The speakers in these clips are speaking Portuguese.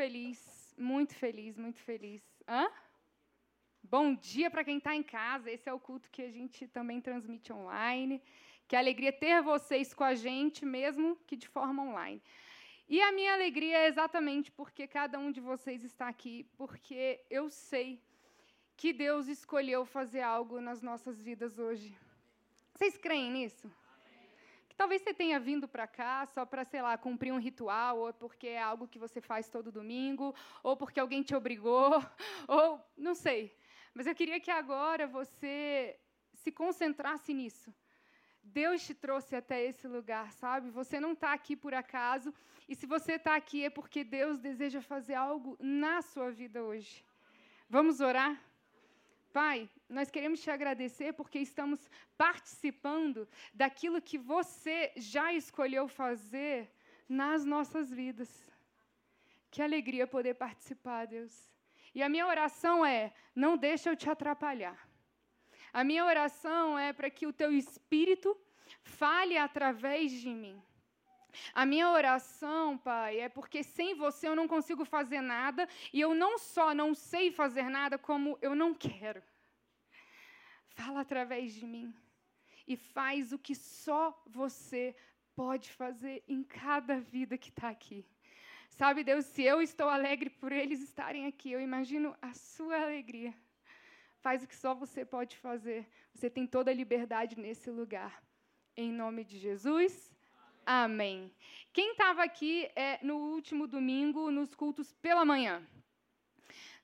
Feliz muito feliz, muito feliz. Hã? Bom dia para quem está em casa. Esse é o culto que a gente também transmite online. Que alegria ter vocês com a gente, mesmo que de forma online. E a minha alegria é exatamente porque cada um de vocês está aqui, porque eu sei que Deus escolheu fazer algo nas nossas vidas hoje. Vocês creem nisso? Talvez você tenha vindo para cá só para, sei lá, cumprir um ritual, ou porque é algo que você faz todo domingo, ou porque alguém te obrigou, ou não sei. Mas eu queria que agora você se concentrasse nisso. Deus te trouxe até esse lugar, sabe? Você não está aqui por acaso, e se você está aqui é porque Deus deseja fazer algo na sua vida hoje. Vamos orar? Pai, nós queremos te agradecer porque estamos participando daquilo que você já escolheu fazer nas nossas vidas. Que alegria poder participar, Deus. E a minha oração é: não deixa eu te atrapalhar. A minha oração é para que o teu espírito fale através de mim. A minha oração, Pai, é porque sem você eu não consigo fazer nada e eu não só não sei fazer nada, como eu não quero. Fala através de mim e faz o que só você pode fazer em cada vida que está aqui. Sabe, Deus, se eu estou alegre por eles estarem aqui, eu imagino a sua alegria. Faz o que só você pode fazer. Você tem toda a liberdade nesse lugar. Em nome de Jesus. Amém. Quem estava aqui é, no último domingo, nos cultos pela manhã?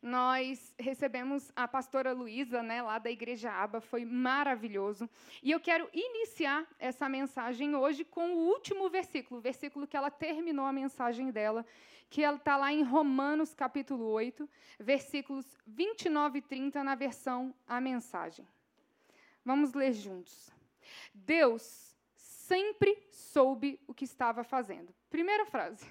Nós recebemos a pastora Luísa, né, lá da Igreja Aba, foi maravilhoso. E eu quero iniciar essa mensagem hoje com o último versículo, o versículo que ela terminou a mensagem dela, que ela está lá em Romanos capítulo 8, versículos 29 e 30, na versão A Mensagem. Vamos ler juntos. Deus sempre soube o que estava fazendo. Primeira frase.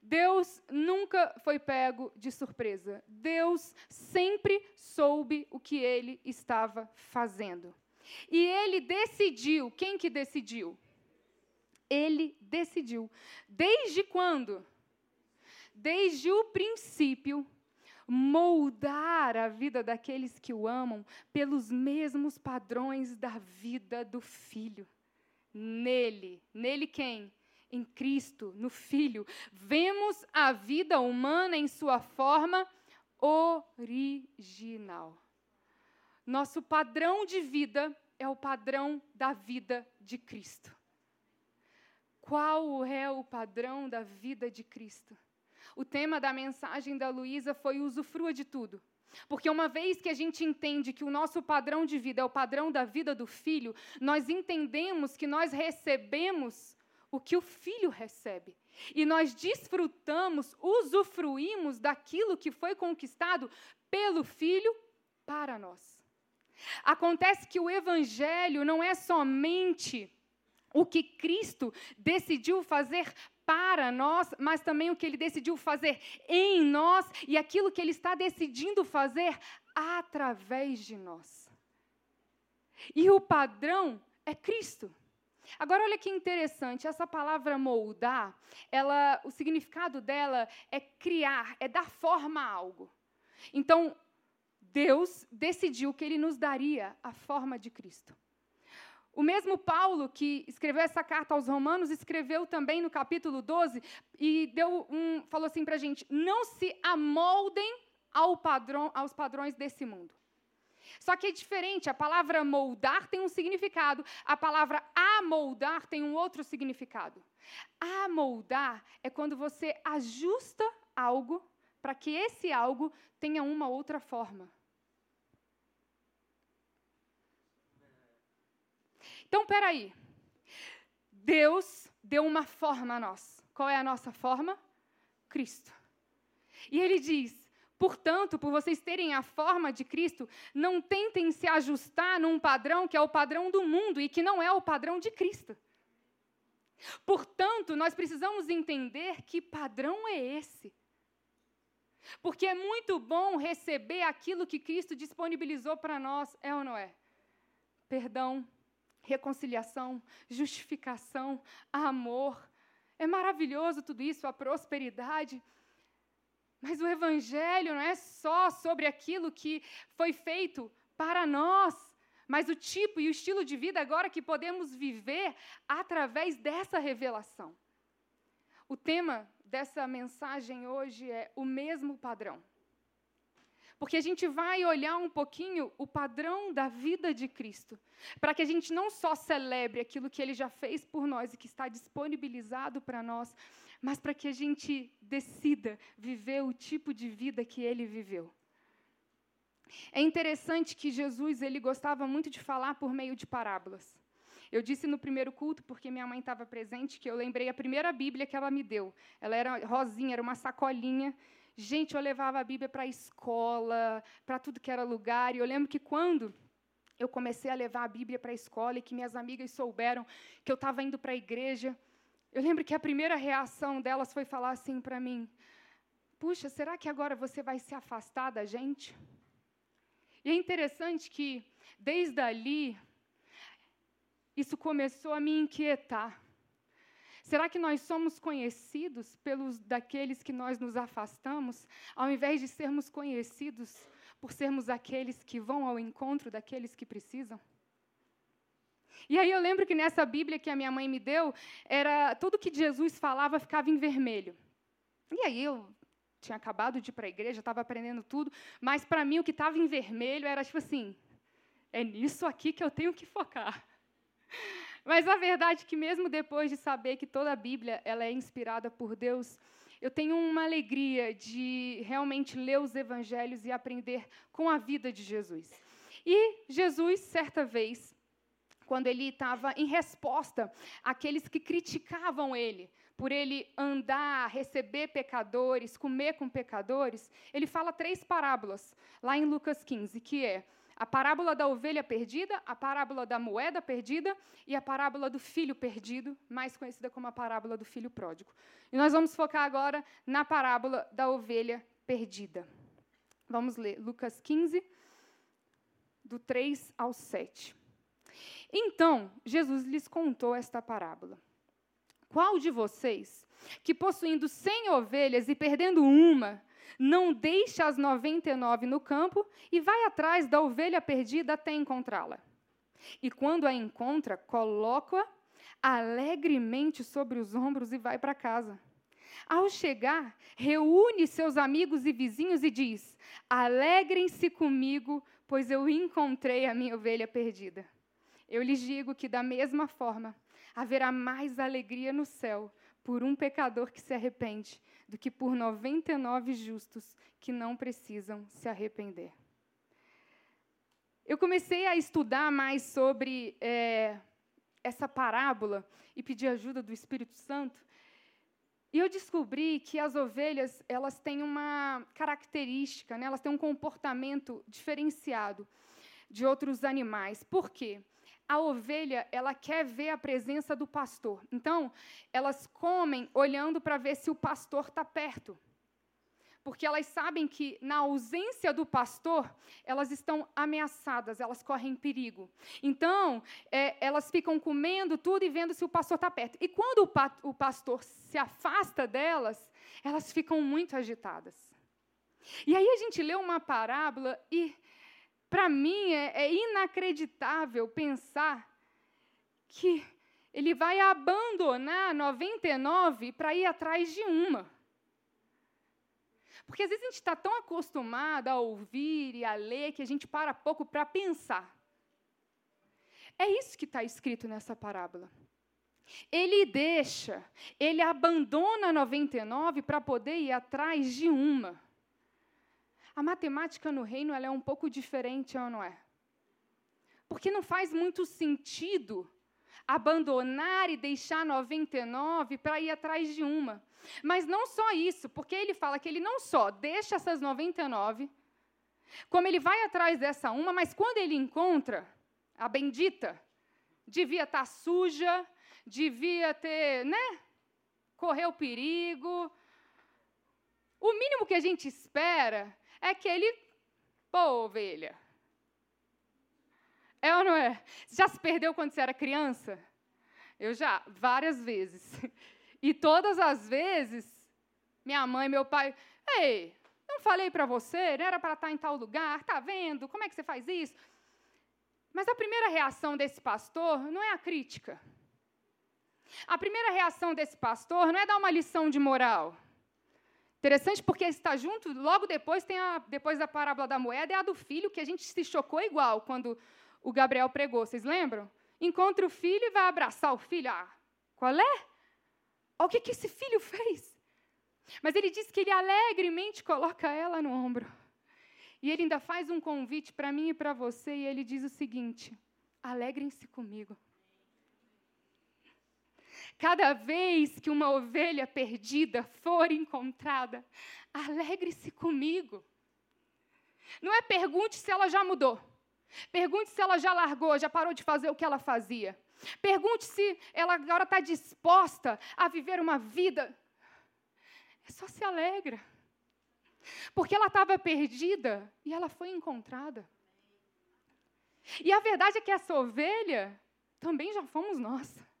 Deus nunca foi pego de surpresa. Deus sempre soube o que ele estava fazendo. E ele decidiu. Quem que decidiu? Ele decidiu. Desde quando? Desde o princípio, moldar a vida daqueles que o amam pelos mesmos padrões da vida do filho. Nele, nele quem? Em Cristo, no Filho, vemos a vida humana em sua forma original. Nosso padrão de vida é o padrão da vida de Cristo. Qual é o padrão da vida de Cristo? O tema da mensagem da Luísa foi usufrua de tudo. Porque uma vez que a gente entende que o nosso padrão de vida é o padrão da vida do filho, nós entendemos que nós recebemos o que o filho recebe. E nós desfrutamos, usufruímos daquilo que foi conquistado pelo filho para nós. Acontece que o evangelho não é somente o que Cristo decidiu fazer para nós, mas também o que ele decidiu fazer em nós e aquilo que ele está decidindo fazer através de nós. E o padrão é Cristo. Agora olha que interessante, essa palavra moldar, ela, o significado dela é criar, é dar forma a algo. Então, Deus decidiu que ele nos daria a forma de Cristo. O mesmo Paulo que escreveu essa carta aos Romanos escreveu também no capítulo 12 e deu um, falou assim para a gente: não se amoldem ao padrão, aos padrões desse mundo. Só que é diferente, a palavra moldar tem um significado, a palavra amoldar tem um outro significado. Amoldar é quando você ajusta algo para que esse algo tenha uma outra forma. Então, peraí. Deus deu uma forma a nós. Qual é a nossa forma? Cristo. E ele diz: Portanto, por vocês terem a forma de Cristo, não tentem se ajustar num padrão que é o padrão do mundo e que não é o padrão de Cristo. Portanto, nós precisamos entender que padrão é esse. Porque é muito bom receber aquilo que Cristo disponibilizou para nós, é ou não é? Perdão, reconciliação, justificação, amor. É maravilhoso tudo isso, a prosperidade. Mas o Evangelho não é só sobre aquilo que foi feito para nós, mas o tipo e o estilo de vida agora que podemos viver através dessa revelação. O tema dessa mensagem hoje é o mesmo padrão. Porque a gente vai olhar um pouquinho o padrão da vida de Cristo, para que a gente não só celebre aquilo que ele já fez por nós e que está disponibilizado para nós, mas para que a gente decida viver o tipo de vida que ele viveu. É interessante que Jesus ele gostava muito de falar por meio de parábolas. Eu disse no primeiro culto, porque minha mãe estava presente, que eu lembrei a primeira Bíblia que ela me deu. Ela era rosinha, era uma sacolinha. Gente, eu levava a Bíblia para a escola, para tudo que era lugar. E eu lembro que quando eu comecei a levar a Bíblia para a escola e que minhas amigas souberam que eu estava indo para a igreja, eu lembro que a primeira reação delas foi falar assim para mim: Puxa, será que agora você vai se afastar da gente? E é interessante que, desde ali, isso começou a me inquietar. Será que nós somos conhecidos pelos daqueles que nós nos afastamos, ao invés de sermos conhecidos por sermos aqueles que vão ao encontro daqueles que precisam? E aí eu lembro que nessa Bíblia que a minha mãe me deu, era tudo que Jesus falava ficava em vermelho. E aí eu tinha acabado de ir para a igreja, estava aprendendo tudo, mas para mim o que estava em vermelho era tipo assim: é nisso aqui que eu tenho que focar. Mas a verdade é que mesmo depois de saber que toda a Bíblia ela é inspirada por Deus, eu tenho uma alegria de realmente ler os evangelhos e aprender com a vida de Jesus. E Jesus, certa vez, quando ele estava em resposta àqueles que criticavam ele, por ele andar, receber pecadores, comer com pecadores, ele fala três parábolas lá em Lucas 15, que é a parábola da ovelha perdida, a parábola da moeda perdida e a parábola do filho perdido, mais conhecida como a parábola do filho pródigo. E nós vamos focar agora na parábola da ovelha perdida. Vamos ler Lucas 15, do 3 ao 7. Então, Jesus lhes contou esta parábola. Qual de vocês, que possuindo cem ovelhas e perdendo uma, não deixa as 99 no campo e vai atrás da ovelha perdida até encontrá-la. E quando a encontra, coloca-a alegremente sobre os ombros e vai para casa. Ao chegar, reúne seus amigos e vizinhos e diz: Alegrem-se comigo, pois eu encontrei a minha ovelha perdida. Eu lhes digo que, da mesma forma, haverá mais alegria no céu por um pecador que se arrepende do que por 99 justos que não precisam se arrepender. Eu comecei a estudar mais sobre é, essa parábola e pedir ajuda do Espírito Santo. E eu descobri que as ovelhas elas têm uma característica, né? elas têm um comportamento diferenciado de outros animais. Por quê? A ovelha, ela quer ver a presença do pastor. Então, elas comem olhando para ver se o pastor está perto. Porque elas sabem que, na ausência do pastor, elas estão ameaçadas, elas correm perigo. Então, é, elas ficam comendo tudo e vendo se o pastor está perto. E quando o, pa o pastor se afasta delas, elas ficam muito agitadas. E aí a gente lê uma parábola e para mim é, é inacreditável pensar que ele vai abandonar 99 para ir atrás de uma. Porque às vezes a gente está tão acostumado a ouvir e a ler que a gente para pouco para pensar. É isso que está escrito nessa parábola. Ele deixa, ele abandona 99 para poder ir atrás de uma. A matemática no reino é um pouco diferente, ou não é? Porque não faz muito sentido abandonar e deixar 99 para ir atrás de uma. Mas não só isso, porque ele fala que ele não só deixa essas 99, como ele vai atrás dessa uma, mas quando ele encontra a bendita, devia estar tá suja, devia ter, né? Correr o perigo. O mínimo que a gente espera é que ele, pô, ovelha. É ou não é? Já se perdeu quando você era criança? Eu já, várias vezes. E todas as vezes, minha mãe, meu pai, ei, não falei para você, não era para estar em tal lugar, tá vendo? Como é que você faz isso? Mas a primeira reação desse pastor não é a crítica. A primeira reação desse pastor não é dar uma lição de moral. Interessante porque está junto, logo depois tem a depois da parábola da moeda é a do filho que a gente se chocou igual quando o Gabriel pregou, vocês lembram? Encontra o filho e vai abraçar o filho. Ah, qual é? Olha o que, que esse filho fez. Mas ele diz que ele alegremente coloca ela no ombro. E ele ainda faz um convite para mim e para você, e ele diz o seguinte: alegrem-se comigo. Cada vez que uma ovelha perdida for encontrada, alegre-se comigo. Não é pergunte se ela já mudou. Pergunte se ela já largou, já parou de fazer o que ela fazia. Pergunte se ela agora está disposta a viver uma vida. É só se alegra. Porque ela estava perdida e ela foi encontrada. E a verdade é que essa ovelha também já fomos nós.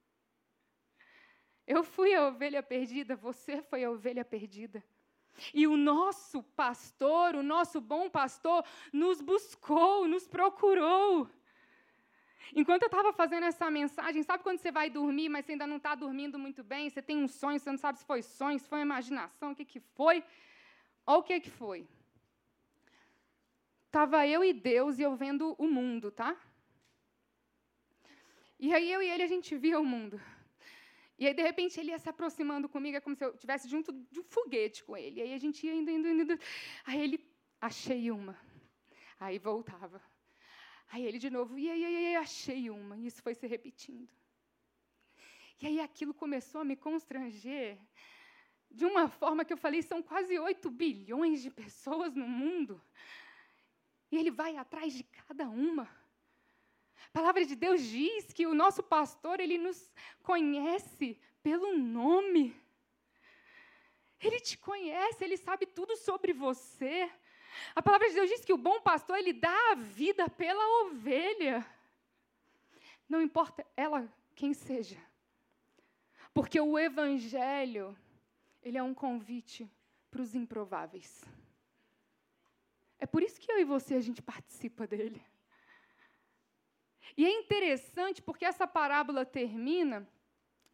Eu fui a ovelha perdida, você foi a ovelha perdida. E o nosso pastor, o nosso bom pastor, nos buscou, nos procurou. Enquanto eu estava fazendo essa mensagem, sabe quando você vai dormir, mas você ainda não está dormindo muito bem, você tem um sonho, você não sabe se foi sonho, se foi imaginação, o que, que foi? Olha o que, que foi. Estava eu e Deus e eu vendo o mundo, tá? E aí eu e ele, a gente via o mundo. E aí, de repente, ele ia se aproximando comigo, é como se eu estivesse junto de um foguete com ele. E aí a gente ia indo, indo, indo. Aí ele, achei uma. Aí voltava. Aí ele de novo, e aí, aí, achei uma. E isso foi se repetindo. E aí aquilo começou a me constranger de uma forma que eu falei, são quase 8 bilhões de pessoas no mundo. E ele vai atrás de cada uma. A palavra de Deus diz que o nosso pastor, ele nos conhece pelo nome. Ele te conhece, ele sabe tudo sobre você. A palavra de Deus diz que o bom pastor, ele dá a vida pela ovelha. Não importa ela quem seja. Porque o evangelho, ele é um convite para os improváveis. É por isso que eu e você a gente participa dele. E é interessante porque essa parábola termina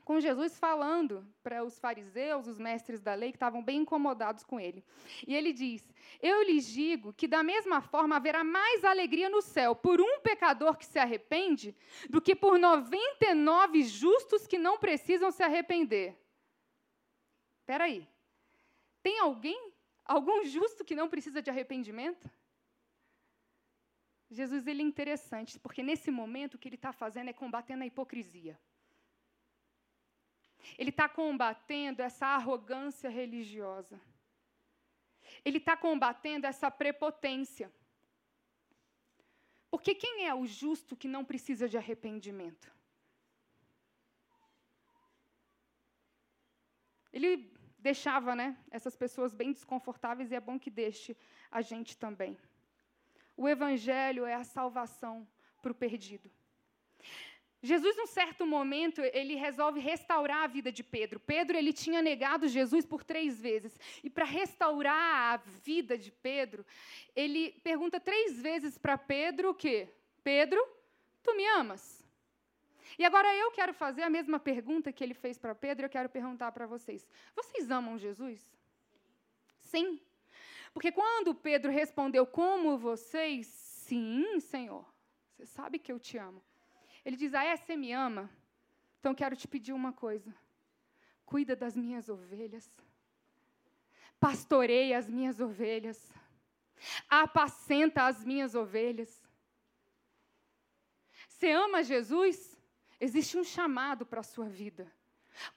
com Jesus falando para os fariseus, os mestres da lei, que estavam bem incomodados com ele. E ele diz: Eu lhes digo que, da mesma forma, haverá mais alegria no céu por um pecador que se arrepende do que por 99 justos que não precisam se arrepender. Espera aí. Tem alguém, algum justo que não precisa de arrependimento? Jesus ele é interessante, porque nesse momento o que ele está fazendo é combatendo a hipocrisia. Ele está combatendo essa arrogância religiosa. Ele está combatendo essa prepotência. Porque quem é o justo que não precisa de arrependimento? Ele deixava né, essas pessoas bem desconfortáveis e é bom que deixe a gente também. O Evangelho é a salvação para o perdido. Jesus, num certo momento, ele resolve restaurar a vida de Pedro. Pedro, ele tinha negado Jesus por três vezes. E para restaurar a vida de Pedro, ele pergunta três vezes para Pedro o quê? Pedro, tu me amas? E agora eu quero fazer a mesma pergunta que ele fez para Pedro, eu quero perguntar para vocês. Vocês amam Jesus? Sim. Porque quando Pedro respondeu, como vocês? Sim, Senhor. Você sabe que eu te amo. Ele diz, ah, é, você me ama? Então quero te pedir uma coisa. Cuida das minhas ovelhas. Pastoreia as minhas ovelhas. Apacenta as minhas ovelhas. Você ama Jesus? Existe um chamado para a sua vida.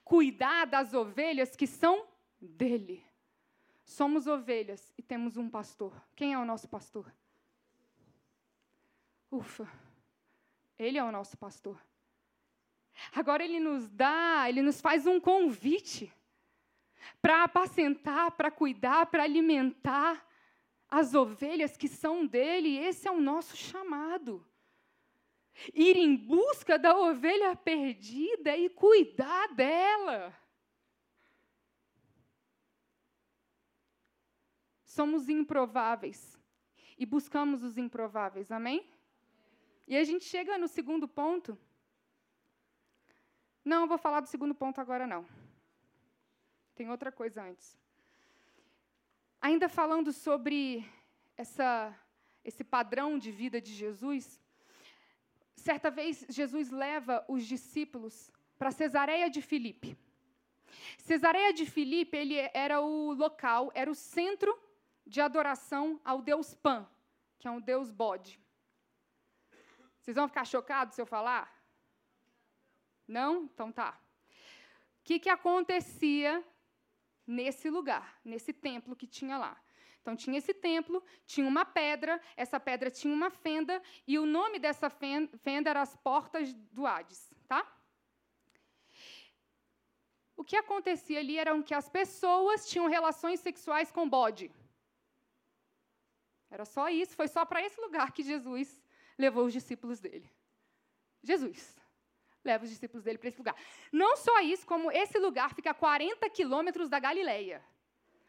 Cuidar das ovelhas que são dele. Somos ovelhas e temos um pastor. Quem é o nosso pastor? Ufa, ele é o nosso pastor. Agora ele nos dá, ele nos faz um convite para apacentar, para cuidar, para alimentar as ovelhas que são dele. Esse é o nosso chamado. Ir em busca da ovelha perdida e cuidar dela. Somos improváveis e buscamos os improváveis, amém? E a gente chega no segundo ponto. Não, vou falar do segundo ponto agora não. Tem outra coisa antes. Ainda falando sobre essa, esse padrão de vida de Jesus, certa vez Jesus leva os discípulos para Cesareia de Filipe. Cesareia de Filipe ele era o local, era o centro de adoração ao deus Pan, que é um deus bode. Vocês vão ficar chocados se eu falar? Não? Então tá. O que, que acontecia nesse lugar, nesse templo que tinha lá? Então tinha esse templo, tinha uma pedra, essa pedra tinha uma fenda, e o nome dessa fenda era as portas do Hades, tá? O que acontecia ali era que as pessoas tinham relações sexuais com bode. Era só isso, foi só para esse lugar que Jesus levou os discípulos dele. Jesus leva os discípulos dele para esse lugar. Não só isso, como esse lugar fica a 40 quilômetros da Galileia.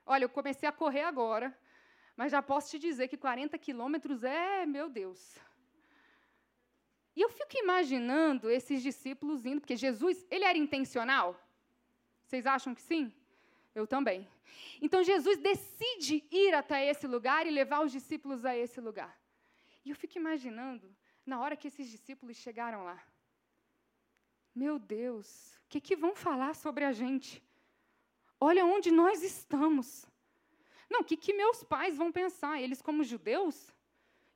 Olha, eu comecei a correr agora, mas já posso te dizer que 40 quilômetros é, meu Deus. E eu fico imaginando esses discípulos indo, porque Jesus, ele era intencional? Vocês acham que sim? Eu também. Então Jesus decide ir até esse lugar e levar os discípulos a esse lugar. E eu fico imaginando, na hora que esses discípulos chegaram lá, meu Deus, o que, que vão falar sobre a gente? Olha onde nós estamos. Não, o que, que meus pais vão pensar? Eles, como judeus,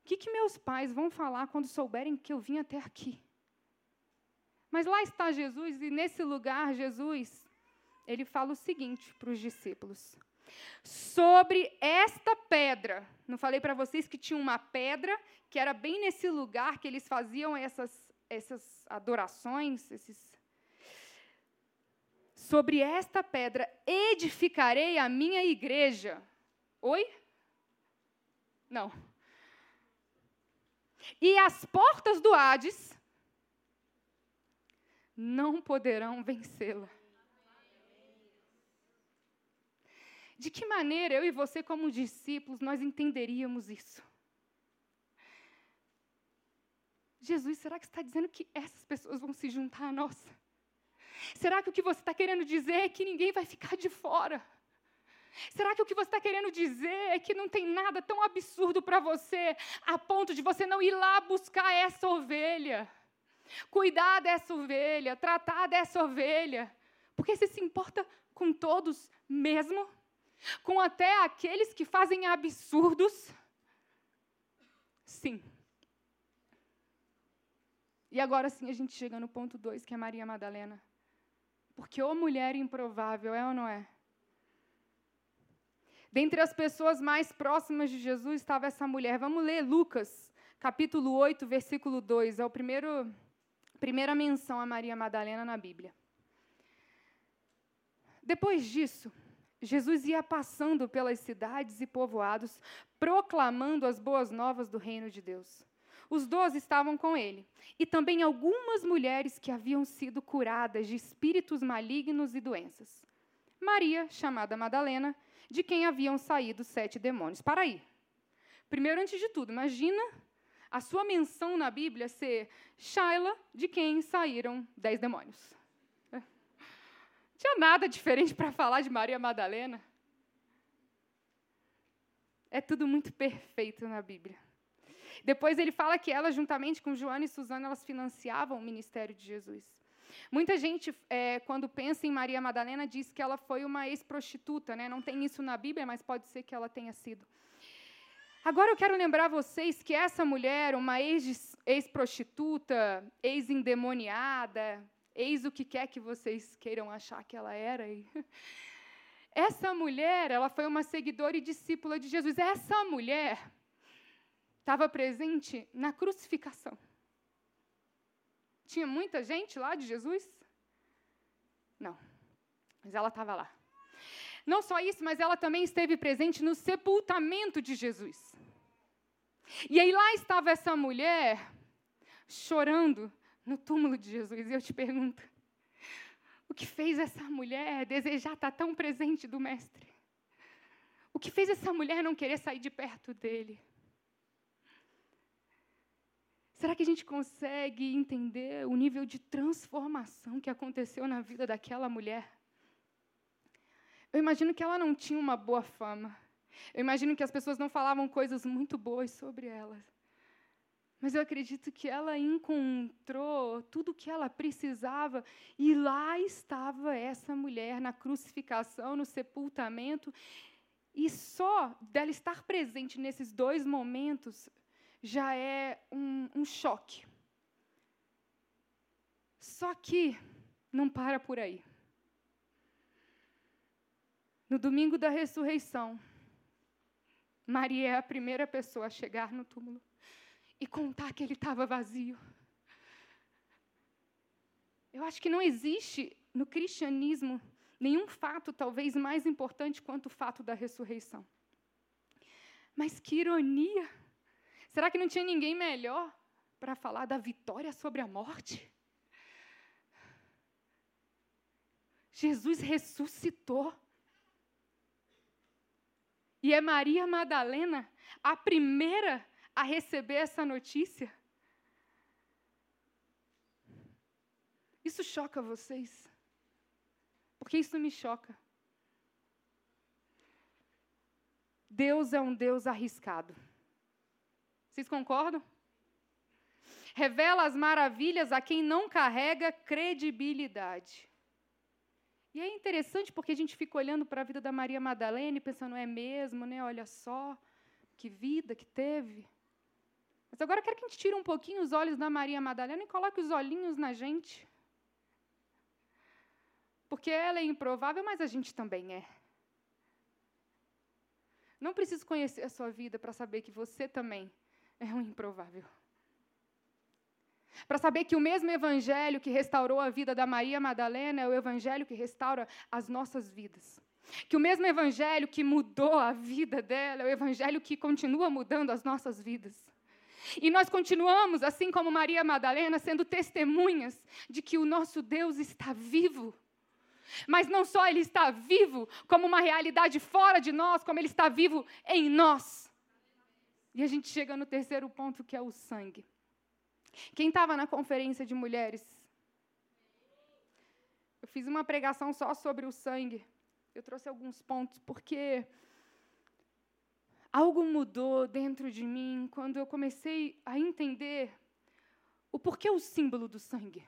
o que, que meus pais vão falar quando souberem que eu vim até aqui? Mas lá está Jesus, e nesse lugar, Jesus, ele fala o seguinte para os discípulos: Sobre esta pedra, não falei para vocês que tinha uma pedra, que era bem nesse lugar que eles faziam essas essas adorações, esses sobre esta pedra edificarei a minha igreja. Oi? Não. E as portas do Hades não poderão vencê-la. De que maneira eu e você, como discípulos, nós entenderíamos isso? Jesus, será que está dizendo que essas pessoas vão se juntar a nós? Será que o que você está querendo dizer é que ninguém vai ficar de fora? Será que o que você está querendo dizer é que não tem nada tão absurdo para você a ponto de você não ir lá buscar essa ovelha? Cuidar dessa ovelha, tratar dessa ovelha? Porque você se importa com todos mesmo? Com até aqueles que fazem absurdos? Sim. E agora sim a gente chega no ponto 2, que é Maria Madalena. Porque ô mulher improvável, é ou não é? Dentre as pessoas mais próximas de Jesus estava essa mulher. Vamos ler Lucas, capítulo 8, versículo 2. É a primeira menção a Maria Madalena na Bíblia. Depois disso, Jesus ia passando pelas cidades e povoados, proclamando as boas novas do reino de Deus. Os doze estavam com ele, e também algumas mulheres que haviam sido curadas de espíritos malignos e doenças. Maria, chamada Madalena, de quem haviam saído sete demônios. Para aí. Primeiro, antes de tudo, imagina a sua menção na Bíblia ser Shaila, de quem saíram dez demônios. Tinha nada diferente para falar de Maria Madalena. É tudo muito perfeito na Bíblia. Depois ele fala que ela, juntamente com Joana e Suzana, elas financiavam o ministério de Jesus. Muita gente, é, quando pensa em Maria Madalena, diz que ela foi uma ex-prostituta. Né? Não tem isso na Bíblia, mas pode ser que ela tenha sido. Agora eu quero lembrar vocês que essa mulher, uma ex-prostituta, ex-endemoniada, ex o que quer que vocês queiram achar que ela era. Essa mulher, ela foi uma seguidora e discípula de Jesus. Essa mulher estava presente na crucificação. Tinha muita gente lá de Jesus? Não. Mas ela estava lá. Não só isso, mas ela também esteve presente no sepultamento de Jesus. E aí lá estava essa mulher chorando no túmulo de Jesus. E eu te pergunto: o que fez essa mulher desejar estar tão presente do Mestre? O que fez essa mulher não querer sair de perto dele? Será que a gente consegue entender o nível de transformação que aconteceu na vida daquela mulher? Eu imagino que ela não tinha uma boa fama. Eu imagino que as pessoas não falavam coisas muito boas sobre ela. Mas eu acredito que ela encontrou tudo o que ela precisava e lá estava essa mulher na crucificação, no sepultamento. E só dela estar presente nesses dois momentos já é um, um choque. Só que não para por aí. No domingo da ressurreição, Maria é a primeira pessoa a chegar no túmulo e contar que ele estava vazio. Eu acho que não existe no cristianismo nenhum fato talvez mais importante quanto o fato da ressurreição. Mas que ironia! Será que não tinha ninguém melhor para falar da vitória sobre a morte? Jesus ressuscitou. E é Maria Madalena a primeira a receber essa notícia? Isso choca vocês? Porque isso me choca. Deus é um Deus arriscado. Vocês concordam? Revela as maravilhas a quem não carrega credibilidade. E é interessante porque a gente fica olhando para a vida da Maria Madalena e pensando, é mesmo, né? Olha só, que vida que teve. Mas agora eu quero que a gente tire um pouquinho os olhos da Maria Madalena e coloque os olhinhos na gente. Porque ela é improvável, mas a gente também é. Não preciso conhecer a sua vida para saber que você também é um improvável. Para saber que o mesmo evangelho que restaurou a vida da Maria Madalena é o evangelho que restaura as nossas vidas. Que o mesmo evangelho que mudou a vida dela é o evangelho que continua mudando as nossas vidas. E nós continuamos, assim como Maria Madalena, sendo testemunhas de que o nosso Deus está vivo. Mas não só ele está vivo como uma realidade fora de nós, como ele está vivo em nós. E a gente chega no terceiro ponto, que é o sangue. Quem estava na conferência de mulheres? Eu fiz uma pregação só sobre o sangue. Eu trouxe alguns pontos, porque algo mudou dentro de mim quando eu comecei a entender o porquê o símbolo do sangue.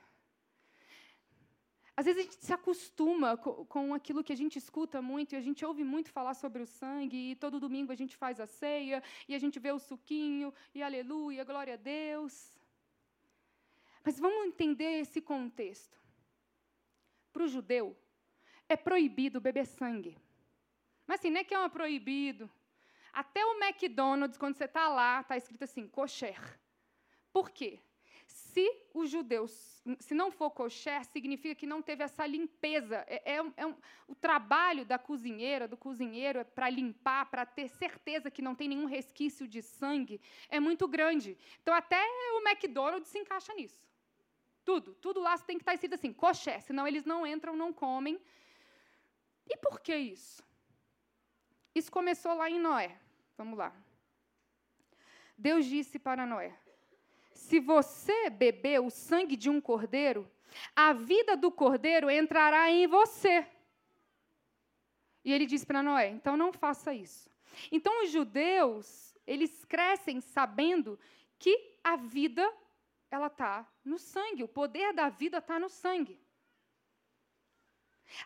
Às vezes a gente se acostuma com, aquilo que a gente escuta muito, e a gente ouve muito falar sobre o sangue, e todo domingo a gente faz a ceia, e a gente vê o suquinho, e aleluia, glória a Deus. Mas vamos entender esse contexto. Para o judeu, é proibido beber sangue. Mas assim, não é que é um proibido. Até o McDonald's, quando você está lá, está escrito assim, kosher. Por quê? Se os judeus, se não for kosher, significa que não teve essa limpeza. É, é, é um, o trabalho da cozinheira, do cozinheiro, é para limpar, para ter certeza que não tem nenhum resquício de sangue, é muito grande. Então, até o McDonald's se encaixa nisso. Tudo, tudo lá tem que estar escrito assim, kosher, senão eles não entram, não comem. E por que isso? Isso começou lá em Noé. Vamos lá. Deus disse para Noé: Se você beber o sangue de um cordeiro, a vida do cordeiro entrará em você. E ele disse para Noé: Então não faça isso. Então os judeus, eles crescem sabendo que a vida ela está no sangue, o poder da vida está no sangue.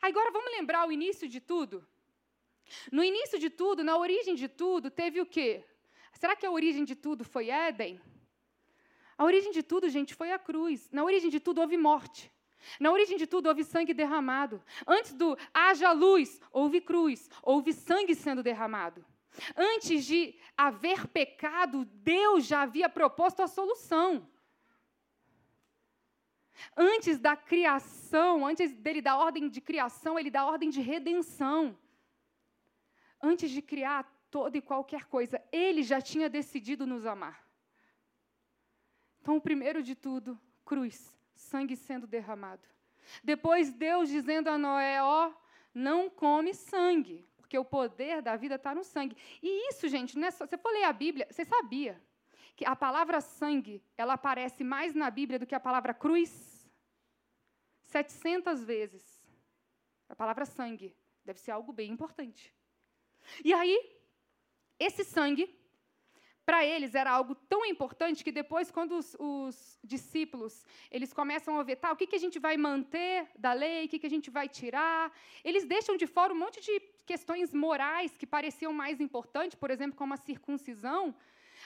Agora vamos lembrar o início de tudo? No início de tudo, na origem de tudo, teve o quê? será que a origem de tudo foi Éden? A origem de tudo, gente, foi a cruz. Na origem de tudo houve morte. Na origem de tudo houve sangue derramado. Antes do haja luz, houve cruz, houve sangue sendo derramado. Antes de haver pecado, Deus já havia proposto a solução. Antes da criação, antes dele dar ordem de criação, ele dá ordem de redenção. Antes de criar toda e qualquer coisa, ele já tinha decidido nos amar. Então, o primeiro de tudo, cruz, sangue sendo derramado. Depois, Deus dizendo a Noé: Ó, oh, não come sangue, porque o poder da vida está no sangue. E isso, gente, não é só, você for ler a Bíblia, você sabia que a palavra sangue, ela aparece mais na Bíblia do que a palavra cruz? 700 vezes. A palavra sangue deve ser algo bem importante. E aí, esse sangue, para eles era algo tão importante que depois, quando os, os, discípulos eles começam a ver, tá, o que, que a gente vai manter da lei, o que, que a gente vai tirar, eles deixam de fora um monte de questões morais que pareciam mais importantes, por exemplo, como a circuncisão,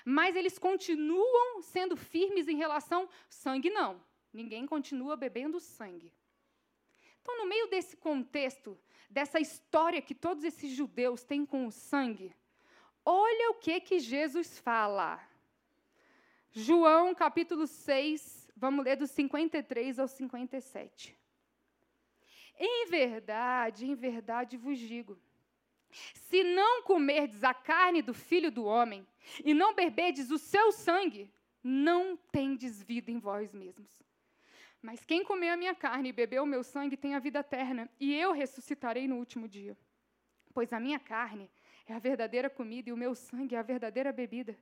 mas eles continuam sendo firmes em relação sangue não. Ninguém continua bebendo sangue. Então, no meio desse contexto, dessa história que todos esses judeus têm com o sangue, olha o que que Jesus fala. João capítulo 6, vamos ler dos 53 ao 57. Em verdade, em verdade vos digo, se não comerdes a carne do filho do homem e não beberdes o seu sangue, não tendes vida em vós mesmos. Mas quem comer a minha carne e beber o meu sangue tem a vida eterna, e eu ressuscitarei no último dia. Pois a minha carne é a verdadeira comida e o meu sangue é a verdadeira bebida.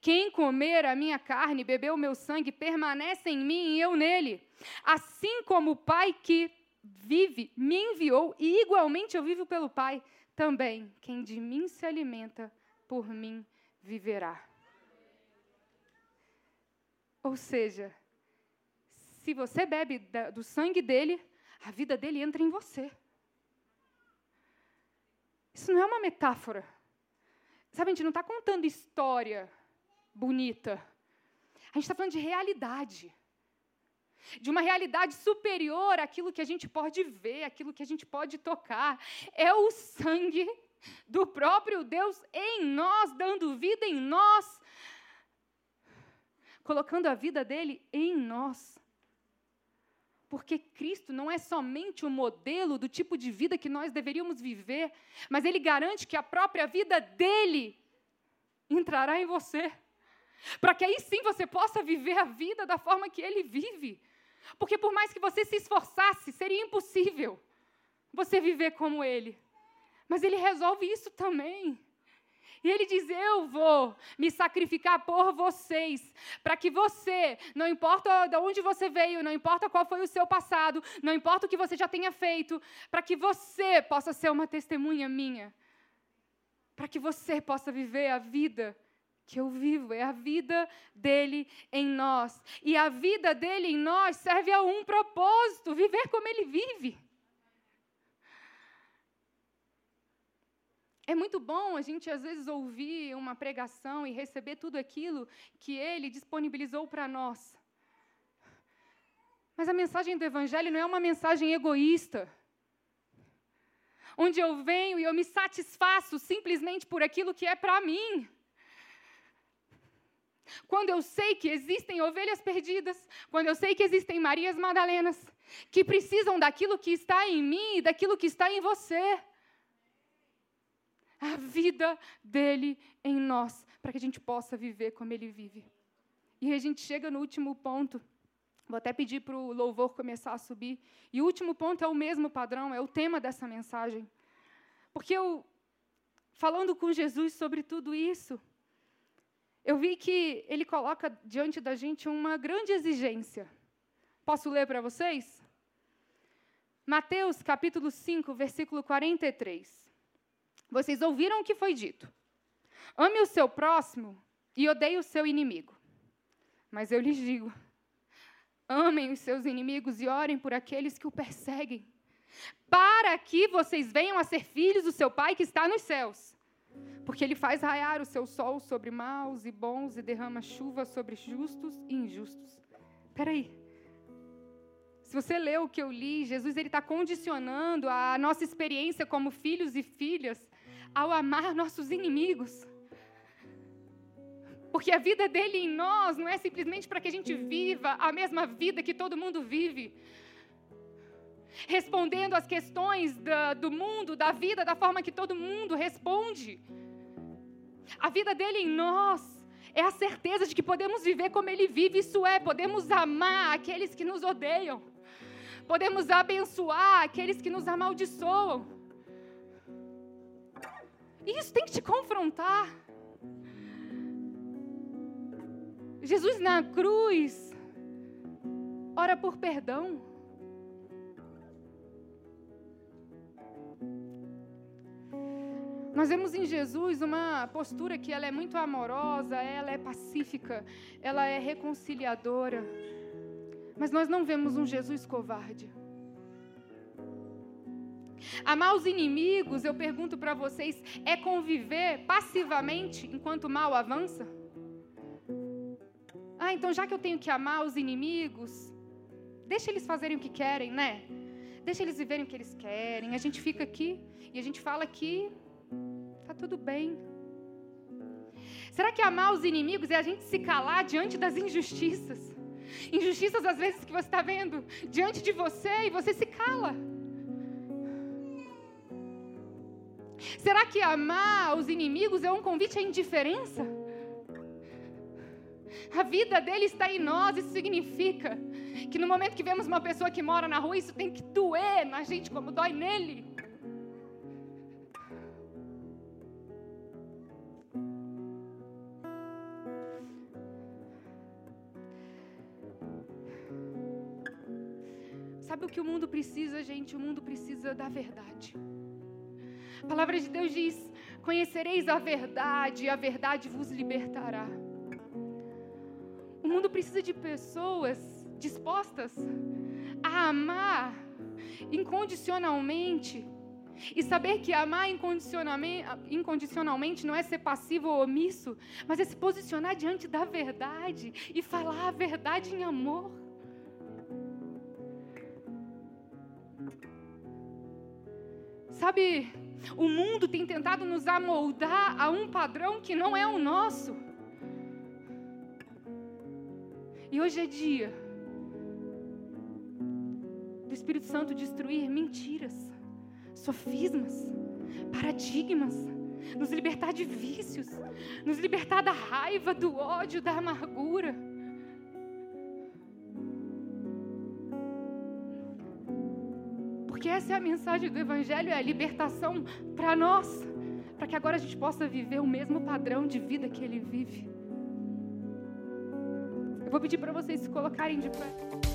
Quem comer a minha carne e beber o meu sangue permanece em mim e eu nele. Assim como o Pai que vive me enviou e igualmente eu vivo pelo Pai também quem de mim se alimenta, por mim viverá. Ou seja, se você bebe do sangue dele, a vida dele entra em você. Isso não é uma metáfora. Sabe, a gente não está contando história bonita. A gente está falando de realidade. De uma realidade superior àquilo que a gente pode ver, àquilo que a gente pode tocar. É o sangue do próprio Deus em nós, dando vida em nós, colocando a vida dele em nós. Porque Cristo não é somente o modelo do tipo de vida que nós deveríamos viver, mas ele garante que a própria vida dele entrará em você. Para que aí sim você possa viver a vida da forma que ele vive. Porque por mais que você se esforçasse, seria impossível você viver como ele. Mas ele resolve isso também. E ele diz: Eu vou me sacrificar por vocês, para que você, não importa de onde você veio, não importa qual foi o seu passado, não importa o que você já tenha feito, para que você possa ser uma testemunha minha. Para que você possa viver a vida que eu vivo, é a vida dele em nós. E a vida dele em nós serve a um propósito: viver como ele vive. É muito bom a gente, às vezes, ouvir uma pregação e receber tudo aquilo que ele disponibilizou para nós. Mas a mensagem do Evangelho não é uma mensagem egoísta, onde eu venho e eu me satisfaço simplesmente por aquilo que é para mim. Quando eu sei que existem ovelhas perdidas, quando eu sei que existem Marias Madalenas, que precisam daquilo que está em mim e daquilo que está em você a vida dele em nós, para que a gente possa viver como ele vive. E a gente chega no último ponto. Vou até pedir para o louvor começar a subir. E o último ponto é o mesmo padrão, é o tema dessa mensagem. Porque eu, falando com Jesus sobre tudo isso, eu vi que ele coloca diante da gente uma grande exigência. Posso ler para vocês? Mateus capítulo 5, versículo 43. Vocês ouviram o que foi dito. Ame o seu próximo e odeie o seu inimigo. Mas eu lhes digo: amem os seus inimigos e orem por aqueles que o perseguem, para que vocês venham a ser filhos do seu Pai que está nos céus. Porque ele faz raiar o seu sol sobre maus e bons e derrama chuva sobre justos e injustos. Espera aí. Se você leu o que eu li, Jesus ele está condicionando a nossa experiência como filhos e filhas ao amar nossos inimigos. Porque a vida dele em nós não é simplesmente para que a gente viva a mesma vida que todo mundo vive. Respondendo às questões da, do mundo, da vida, da forma que todo mundo responde. A vida dele em nós é a certeza de que podemos viver como ele vive, isso é, podemos amar aqueles que nos odeiam, podemos abençoar aqueles que nos amaldiçoam. Isso tem que te confrontar. Jesus na cruz ora por perdão. Nós vemos em Jesus uma postura que ela é muito amorosa, ela é pacífica, ela é reconciliadora. Mas nós não vemos um Jesus covarde. Amar os inimigos, eu pergunto para vocês, é conviver passivamente enquanto o mal avança? Ah, então já que eu tenho que amar os inimigos, deixa eles fazerem o que querem, né? Deixa eles viverem o que eles querem. A gente fica aqui e a gente fala que tá tudo bem. Será que amar os inimigos é a gente se calar diante das injustiças? Injustiças às vezes que você está vendo diante de você e você se cala. Será que amar os inimigos é um convite à indiferença? A vida dele está em nós. Isso significa que no momento que vemos uma pessoa que mora na rua, isso tem que doer na gente como dói nele. Sabe o que o mundo precisa, gente? O mundo precisa da verdade. A palavra de Deus diz: Conhecereis a verdade, e a verdade vos libertará. O mundo precisa de pessoas dispostas a amar incondicionalmente e saber que amar incondicionalmente não é ser passivo ou omisso, mas é se posicionar diante da verdade e falar a verdade em amor. Sabe, o mundo tem tentado nos amoldar a um padrão que não é o nosso. E hoje é dia do Espírito Santo destruir mentiras, sofismas, paradigmas, nos libertar de vícios, nos libertar da raiva, do ódio, da amargura. Essa é a mensagem do Evangelho, é a libertação para nós, para que agora a gente possa viver o mesmo padrão de vida que ele vive. Vou pedir para vocês se colocarem de pé.